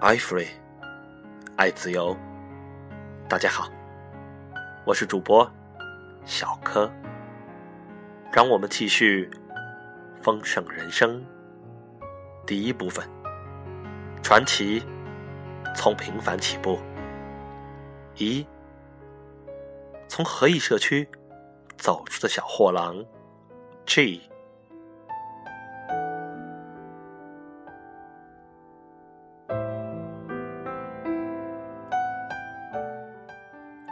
，I free，爱自由。大家好，我是主播小柯。让我们继续丰盛人生第一部分：传奇从平凡起步。一，从合意社区走出的小货郎 G。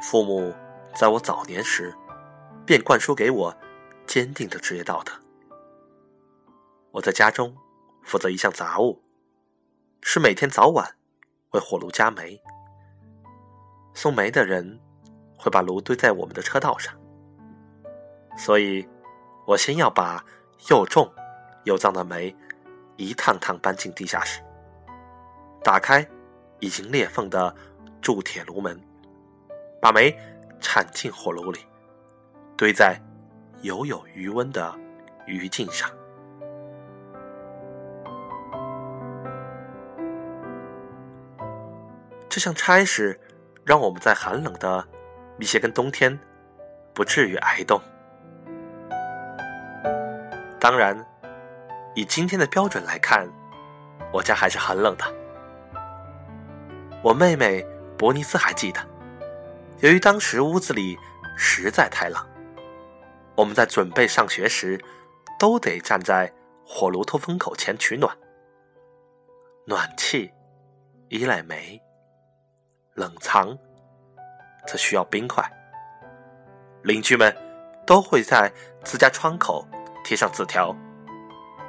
父母在我早年时，便灌输给我坚定的职业道德。我在家中负责一项杂物，是每天早晚为火炉加煤。送煤的人会把炉堆在我们的车道上，所以，我先要把又重又脏的煤一趟趟搬进地下室，打开已经裂缝的铸铁炉门。把煤铲进火炉里，堆在犹有余温的余烬上。这项差事让我们在寒冷的密歇根冬天不至于挨冻。当然，以今天的标准来看，我家还是很冷的。我妹妹伯尼斯还记得。由于当时屋子里实在太冷，我们在准备上学时，都得站在火炉通风口前取暖。暖气依赖煤，冷藏则需要冰块。邻居们都会在自家窗口贴上字条，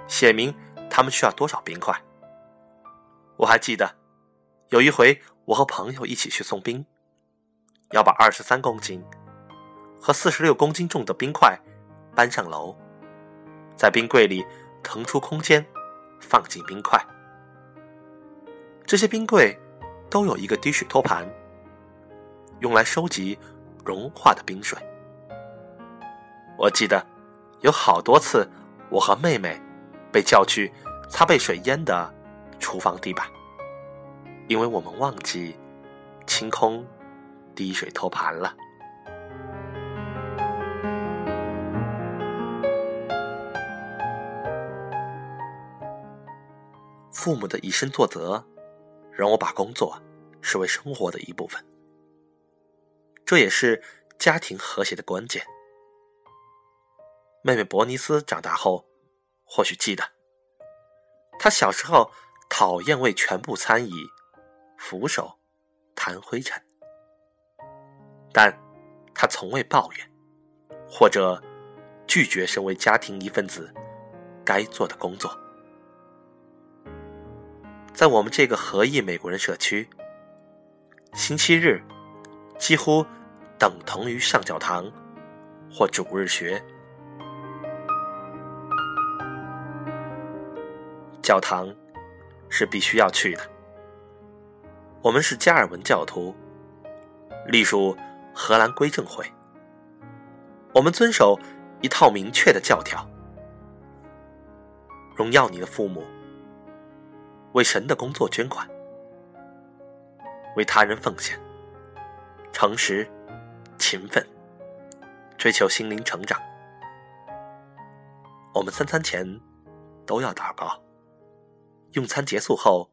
写明他们需要多少冰块。我还记得有一回，我和朋友一起去送冰。要把二十三公斤和四十六公斤重的冰块搬上楼，在冰柜里腾出空间，放进冰块。这些冰柜都有一个滴水托盘，用来收集融化的冰水。我记得有好多次，我和妹妹被叫去擦被水淹的厨房地板，因为我们忘记清空。滴水托盘了。父母的以身作则，让我把工作视为生活的一部分。这也是家庭和谐的关键。妹妹伯尼斯长大后，或许记得，她小时候讨厌为全部餐椅扶手弹灰尘。但，他从未抱怨，或者拒绝身为家庭一份子该做的工作。在我们这个合意美国人社区，星期日几乎等同于上教堂或主日学。教堂是必须要去的。我们是加尔文教徒，隶属。荷兰归正会，我们遵守一套明确的教条：荣耀你的父母，为神的工作捐款，为他人奉献，诚实、勤奋，追求心灵成长。我们三餐前都要祷告，用餐结束后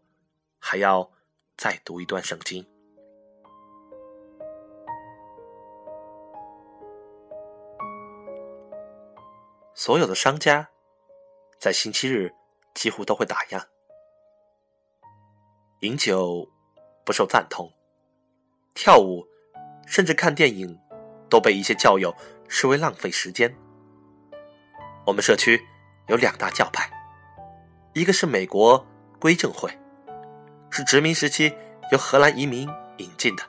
还要再读一段圣经。所有的商家在星期日几乎都会打烊，饮酒不受赞同，跳舞甚至看电影都被一些教友视为浪费时间。我们社区有两大教派，一个是美国归正会，是殖民时期由荷兰移民引进的；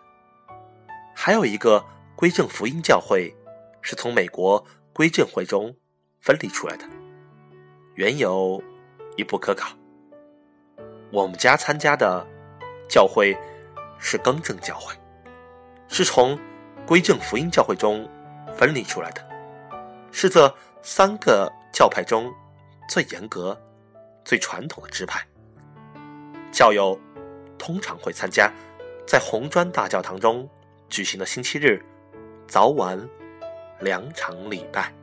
还有一个归正福音教会，是从美国归正会中。分离出来的，缘由亦不可考。我们家参加的教会是更正教会，是从归正福音教会中分离出来的，是这三个教派中最严格、最传统的支派。教友通常会参加在红砖大教堂中举行的星期日早晚两场礼拜。